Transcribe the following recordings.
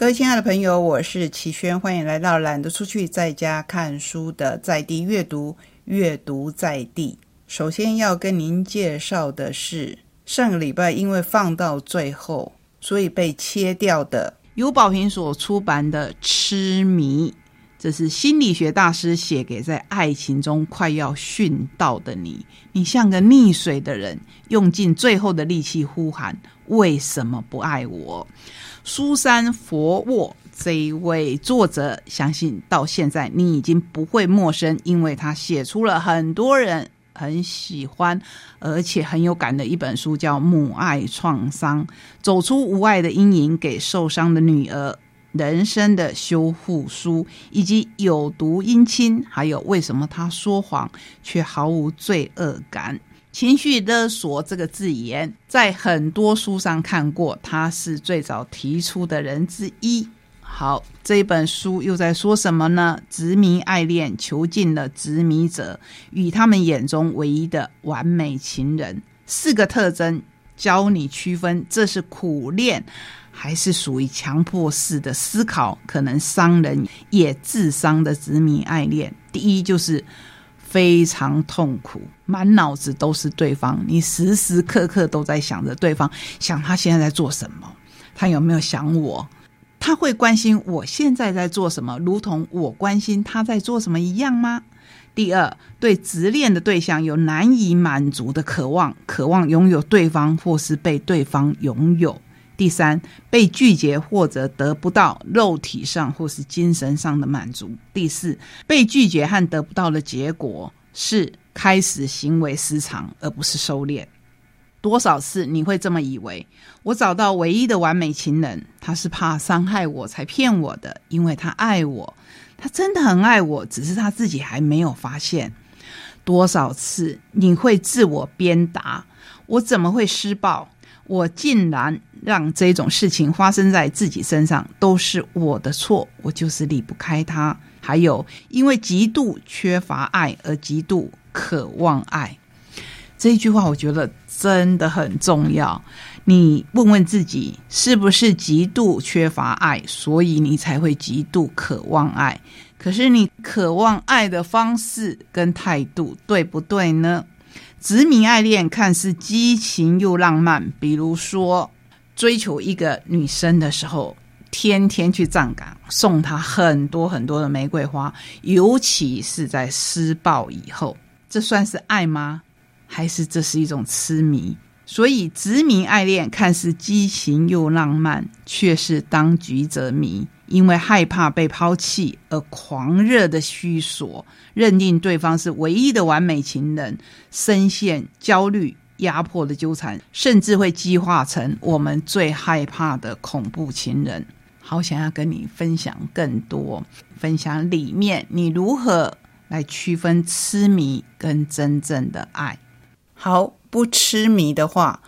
各位亲爱的朋友，我是齐轩，欢迎来到懒得出去在家看书的在地阅读，阅读在地。首先要跟您介绍的是上个礼拜因为放到最后，所以被切掉的由宝平所出版的《痴迷》，这是心理学大师写给在爱情中快要殉道的你。你像个溺水的人，用尽最后的力气呼喊：“为什么不爱我？”苏珊·佛沃这一位作者，相信到现在你已经不会陌生，因为他写出了很多人很喜欢而且很有感的一本书，叫《母爱创伤：走出无爱的阴影给受伤的女儿人生的修复书》，以及《有毒姻亲》，还有为什么他说谎却毫无罪恶感。情绪勒索这个字眼，在很多书上看过，他是最早提出的人之一。好，这本书又在说什么呢？执迷爱恋，囚禁了执迷者与他们眼中唯一的完美情人。四个特征教你区分，这是苦恋，还是属于强迫式的思考，可能伤人也自伤的执迷爱恋。第一就是。非常痛苦，满脑子都是对方，你时时刻刻都在想着对方，想他现在在做什么，他有没有想我，他会关心我现在在做什么，如同我关心他在做什么一样吗？第二，对执恋的对象有难以满足的渴望，渴望拥有对方或是被对方拥有。第三，被拒绝或者得不到肉体上或是精神上的满足。第四，被拒绝和得不到的结果是开始行为失常，而不是收敛。多少次你会这么以为？我找到唯一的完美情人，他是怕伤害我才骗我的，因为他爱我，他真的很爱我，只是他自己还没有发现。多少次你会自我鞭打？我怎么会施暴？我竟然让这种事情发生在自己身上，都是我的错，我就是离不开他。还有，因为极度缺乏爱而极度渴望爱，这一句话我觉得真的很重要。你问问自己，是不是极度缺乏爱，所以你才会极度渴望爱？可是你渴望爱的方式跟态度对不对呢？殖民爱恋看似激情又浪漫，比如说追求一个女生的时候，天天去站岗，送她很多很多的玫瑰花，尤其是在施暴以后，这算是爱吗？还是这是一种痴迷？所以殖民爱恋看似激情又浪漫，却是当局者迷。因为害怕被抛弃而狂热的虚索，认定对方是唯一的完美情人，深陷焦虑、压迫的纠缠，甚至会激化成我们最害怕的恐怖情人。好，想要跟你分享更多，分享里面你如何来区分痴迷跟真正的爱。好，不痴迷的话。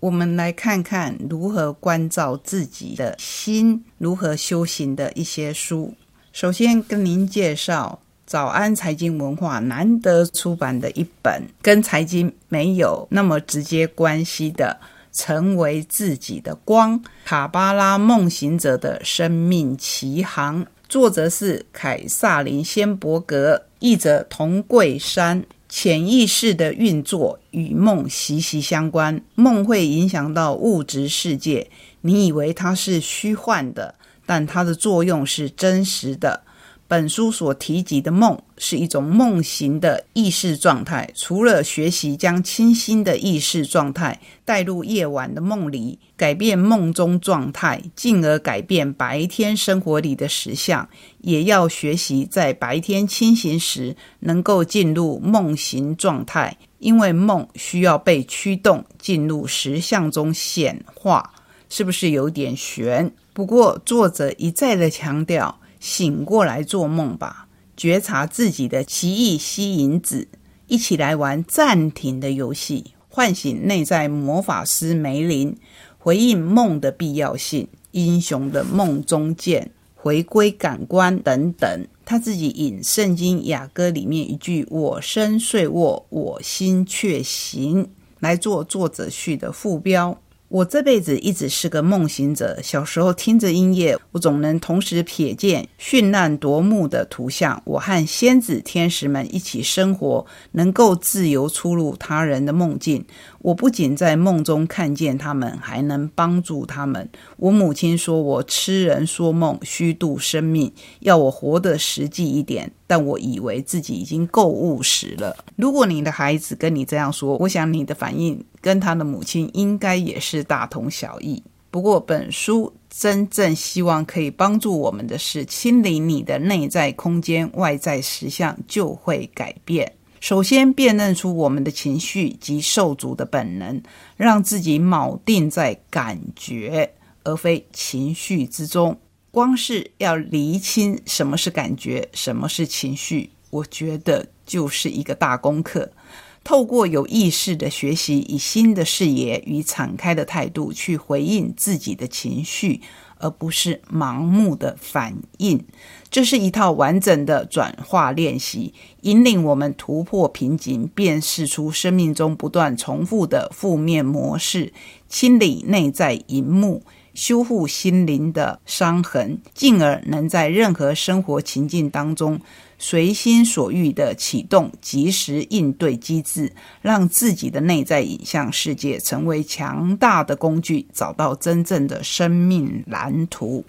我们来看看如何关照自己的心，如何修行的一些书。首先跟您介绍早安财经文化难得出版的一本跟财经没有那么直接关系的《成为自己的光：卡巴拉梦行者的生命奇航》，作者是凯撒琳·仙伯格，译者童桂山。潜意识的运作与梦息息相关，梦会影响到物质世界。你以为它是虚幻的，但它的作用是真实的。本书所提及的梦是一种梦型的意识状态。除了学习将清新的意识状态带入夜晚的梦里，改变梦中状态，进而改变白天生活里的实相，也要学习在白天清醒时能够进入梦型状态。因为梦需要被驱动进入实相中显化，是不是有点悬？不过作者一再的强调。醒过来做梦吧，觉察自己的奇异吸引子，一起来玩暂停的游戏，唤醒内在魔法师梅林，回应梦的必要性，英雄的梦中见，回归感官等等。他自己引圣经雅歌里面一句“我身睡卧，我心却行”来做作者序的副标。我这辈子一直是个梦行者。小时候听着音乐，我总能同时瞥见绚烂夺目的图像。我和仙子、天使们一起生活，能够自由出入他人的梦境。我不仅在梦中看见他们，还能帮助他们。我母亲说我痴人说梦，虚度生命，要我活得实际一点。但我以为自己已经够务实了。如果你的孩子跟你这样说，我想你的反应跟他的母亲应该也是大同小异。不过，本书真正希望可以帮助我们的是，清理你的内在空间，外在实相就会改变。首先，辨认出我们的情绪及受阻的本能，让自己锚定在感觉而非情绪之中。光是要厘清什么是感觉，什么是情绪，我觉得就是一个大功课。透过有意识的学习，以新的视野与敞开的态度去回应自己的情绪。而不是盲目的反应，这是一套完整的转化练习，引领我们突破瓶颈，辨识出生命中不断重复的负面模式，清理内在荧幕，修复心灵的伤痕，进而能在任何生活情境当中。随心所欲的启动及时应对机制，让自己的内在影像世界成为强大的工具，找到真正的生命蓝图。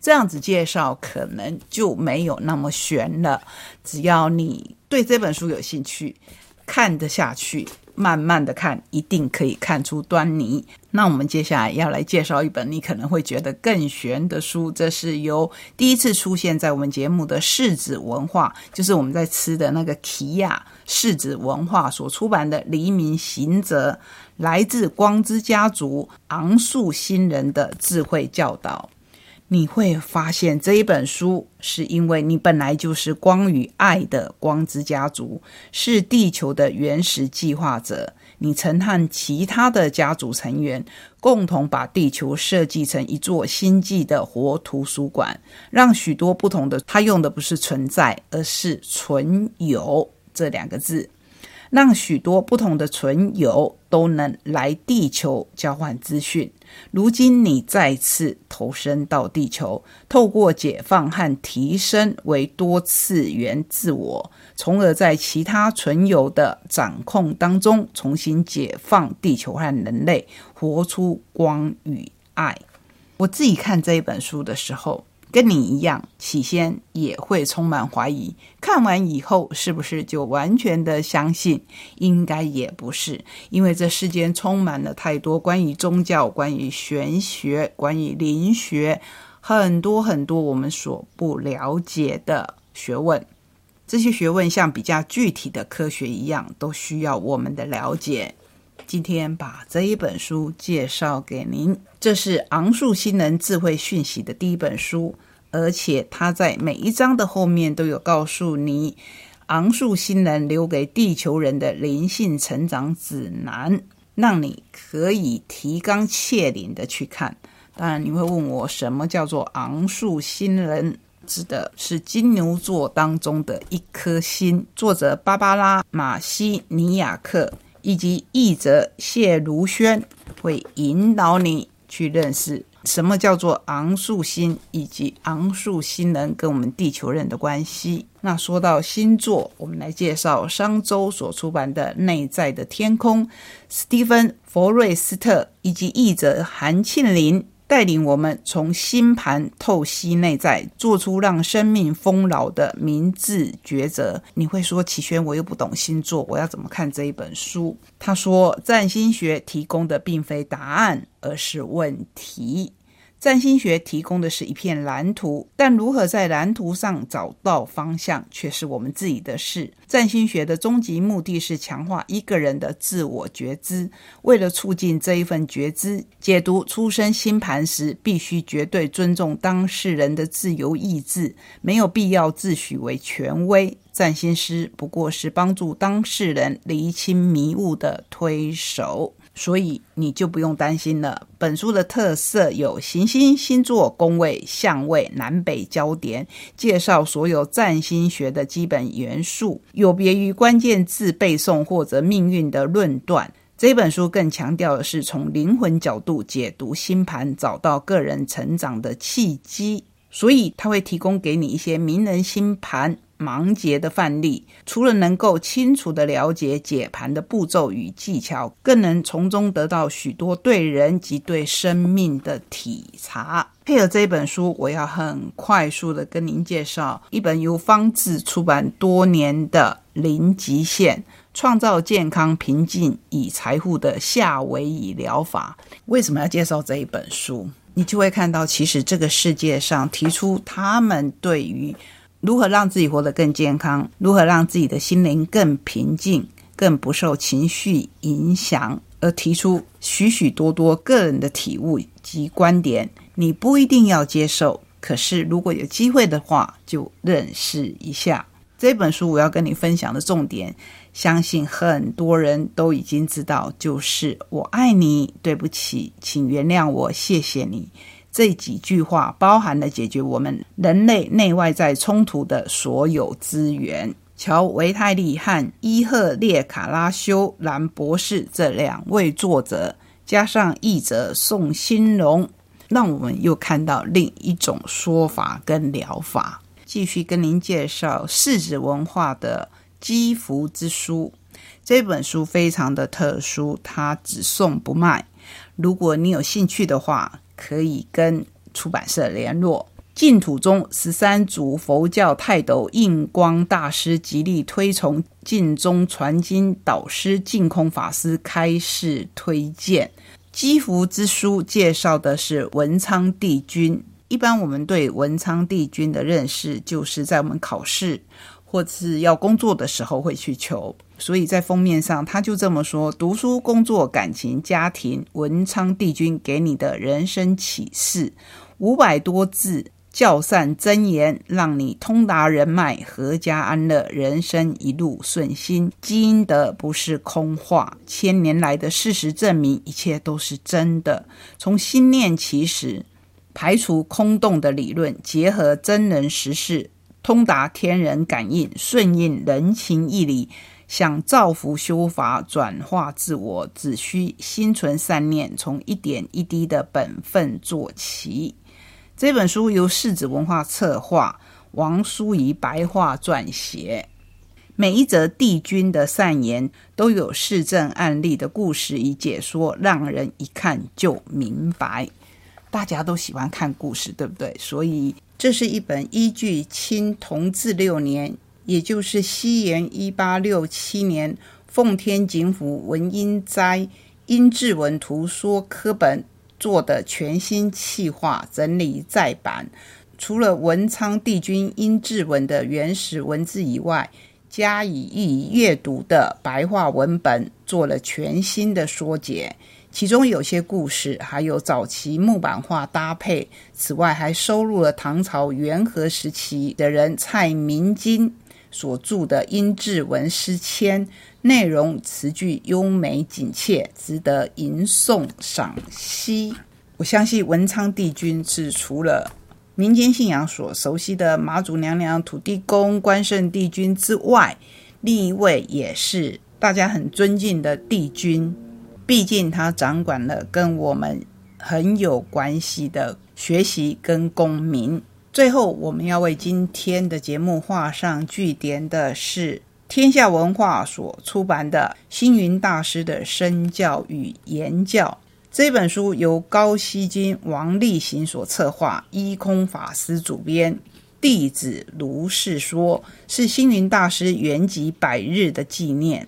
这样子介绍可能就没有那么悬了。只要你对这本书有兴趣，看得下去。慢慢的看，一定可以看出端倪。那我们接下来要来介绍一本你可能会觉得更玄的书，这是由第一次出现在我们节目的世子文化，就是我们在吃的那个奇亚世子文化所出版的《黎明行者》，来自光之家族昂树新人的智慧教导。你会发现这一本书，是因为你本来就是光与爱的光之家族，是地球的原始计划者。你曾和其他的家族成员共同把地球设计成一座星际的活图书馆，让许多不同的他用的不是存在，而是存有这两个字。让许多不同的存有都能来地球交换资讯。如今你再次投身到地球，透过解放和提升为多次元自我，从而在其他存有的掌控当中重新解放地球和人类，活出光与爱。我自己看这一本书的时候。跟你一样，起先也会充满怀疑。看完以后，是不是就完全的相信？应该也不是，因为这世间充满了太多关于宗教、关于玄学、关于灵学，很多很多我们所不了解的学问。这些学问像比较具体的科学一样，都需要我们的了解。今天把这一本书介绍给您，这是昂树新人智慧讯息的第一本书，而且它在每一章的后面都有告诉你昂树新人留给地球人的灵性成长指南，让你可以提纲挈领的去看。当然，你会问我什么叫做昂树新人？指的是金牛座当中的一颗星。作者芭芭拉·马西尼亚克。以及译者谢如轩会引导你去认识什么叫做昂树星，以及昂树星人跟我们地球人的关系。那说到星座，我们来介绍商周所出版的《内在的天空》，斯蒂芬·佛瑞斯特以及译者韩庆林。带领我们从星盘透析内在，做出让生命丰饶的明智抉择。你会说，启轩，我又不懂星座，我要怎么看这一本书？他说，占星学提供的并非答案，而是问题。占星学提供的是一片蓝图，但如何在蓝图上找到方向，却是我们自己的事。占星学的终极目的是强化一个人的自我觉知。为了促进这一份觉知，解读出生星盘时，必须绝对尊重当事人的自由意志，没有必要自诩为权威。占星师不过是帮助当事人厘清迷雾的推手。所以你就不用担心了。本书的特色有行星、星座、宫位、相位、南北焦点，介绍所有占星学的基本元素，有别于关键字背诵或者命运的论断。这本书更强调的是从灵魂角度解读星盘，找到个人成长的契机。所以，他会提供给你一些名人星盘盲解的范例。除了能够清楚的了解解盘的步骤与技巧，更能从中得到许多对人及对生命的体察。配合这一本书，我要很快速的跟您介绍一本由方志出版多年的《零极限：创造健康、平静与财富的夏威夷疗法》。为什么要介绍这一本书？你就会看到，其实这个世界上提出他们对于如何让自己活得更健康，如何让自己的心灵更平静、更不受情绪影响，而提出许许多多个人的体悟及观点。你不一定要接受，可是如果有机会的话，就认识一下这本书。我要跟你分享的重点。相信很多人都已经知道，就是“我爱你，对不起，请原谅我，谢谢你”这几句话，包含了解决我们人类内外在冲突的所有资源。乔维泰利和伊赫列卡拉修兰博士这两位作者，加上译者宋新荣，让我们又看到另一种说法跟疗法。继续跟您介绍世子文化的。《积福之书》这本书非常的特殊，它只送不卖。如果你有兴趣的话，可以跟出版社联络。净土中十三祖佛教泰斗印光大师极力推崇净宗传经导师净空法师开示推荐，《积福之书》介绍的是文昌帝君。一般我们对文昌帝君的认识，就是在我们考试。或是要工作的时候会去求，所以在封面上他就这么说：读书、工作、感情、家庭，文昌帝君给你的人生启示，五百多字教善真言，让你通达人脉，阖家安乐，人生一路顺心。积阴德不是空话，千年来的事实证明，一切都是真的。从心念起始，排除空洞的理论，结合真人实事。通达天人感应，顺应人情义理，想造福修法，转化自我，只需心存善念，从一点一滴的本分做起。这本书由世子文化策划，王淑仪白话撰写。每一则帝君的善言，都有市政案例的故事与解说，让人一看就明白。大家都喜欢看故事，对不对？所以。这是一本依据清同治六年，也就是西元一八六七年，奉天景府文英斋英志文图说科本做的全新企划整理再版。除了文昌帝君英志文的原始文字以外，加以易阅读的白话文本，做了全新的缩解。其中有些故事还有早期木板画搭配，此外还收录了唐朝元和时期的人蔡明金所著的英志文诗签，内容词句优美紧切，值得吟诵赏析。我相信文昌帝君是除了民间信仰所熟悉的妈祖娘娘、土地公、关圣帝君之外，另一位也是大家很尊敬的帝君。毕竟他掌管了跟我们很有关系的学习跟公民。最后，我们要为今天的节目画上句点的是天下文化所出版的《星云大师的身教与言教》这本书，由高希金、王立行所策划，一空法师主编。弟子如是说，是星云大师圆寂百日的纪念。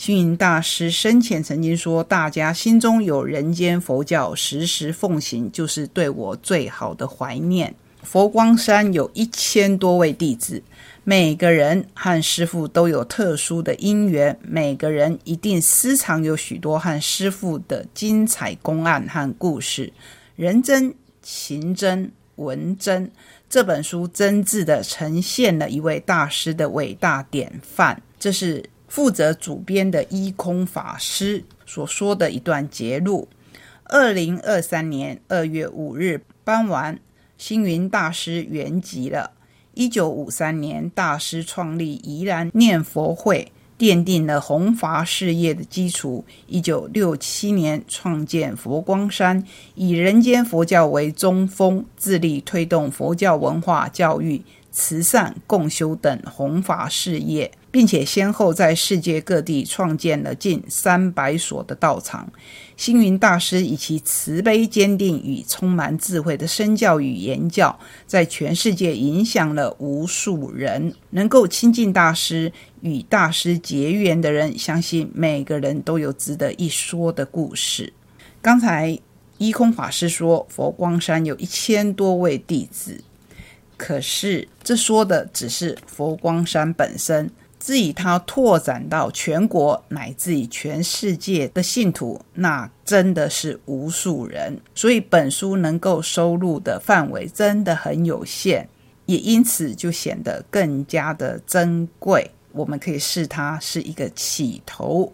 星云大师生前曾经说：“大家心中有人间佛教，时时奉行，就是对我最好的怀念。”佛光山有一千多位弟子，每个人和师父都有特殊的因缘，每个人一定私藏有许多和师父的精彩公案和故事。人真情真文真，这本书真挚的呈现了一位大师的伟大典范。这是。负责主编的一空法师所说的一段节录：二零二三年二月五日傍晚，星云大师圆寂了。一九五三年，大师创立宜兰念佛会，奠定了弘法事业的基础。一九六七年创建佛光山，以人间佛教为中锋，致力推动佛教文化教育。慈善、共修等弘法事业，并且先后在世界各地创建了近三百所的道场。星云大师以其慈悲、坚定与充满智慧的身教与言教，在全世界影响了无数人。能够亲近大师、与大师结缘的人，相信每个人都有值得一说的故事。刚才一空法师说，佛光山有一千多位弟子。可是，这说的只是佛光山本身。至于它拓展到全国乃至于全世界的信徒，那真的是无数人。所以，本书能够收录的范围真的很有限，也因此就显得更加的珍贵。我们可以视它是一个起头。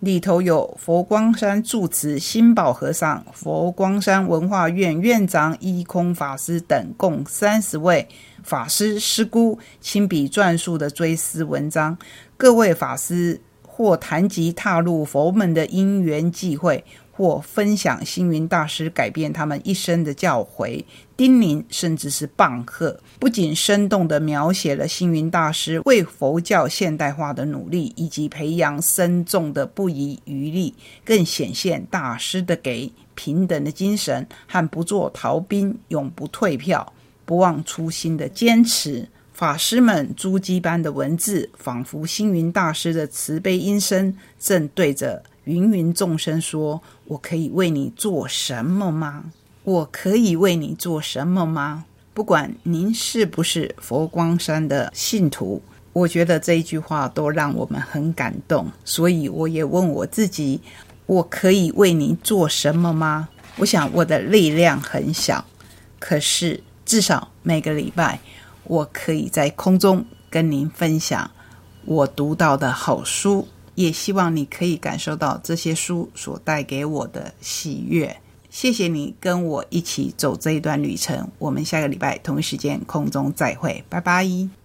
里头有佛光山住持心宝和尚、佛光山文化院院长一空法师等共三十位法师师姑亲笔撰述的追思文章，各位法师或谈及踏入佛门的因缘际会。或分享星云大师改变他们一生的教诲、叮咛，甚至是棒喝，不仅生动地描写了星云大师为佛教现代化的努力，以及培养僧众的不遗余力，更显现大师的给平等的精神和不做逃兵、永不退票、不忘初心的坚持。法师们珠玑般的文字，仿佛星云大师的慈悲音声，正对着。芸芸众生说：“我可以为你做什么吗？我可以为你做什么吗？不管您是不是佛光山的信徒，我觉得这一句话都让我们很感动。所以我也问我自己：我可以为您做什么吗？我想我的力量很小，可是至少每个礼拜，我可以在空中跟您分享我读到的好书。”也希望你可以感受到这些书所带给我的喜悦。谢谢你跟我一起走这一段旅程。我们下个礼拜同一时间空中再会，拜拜。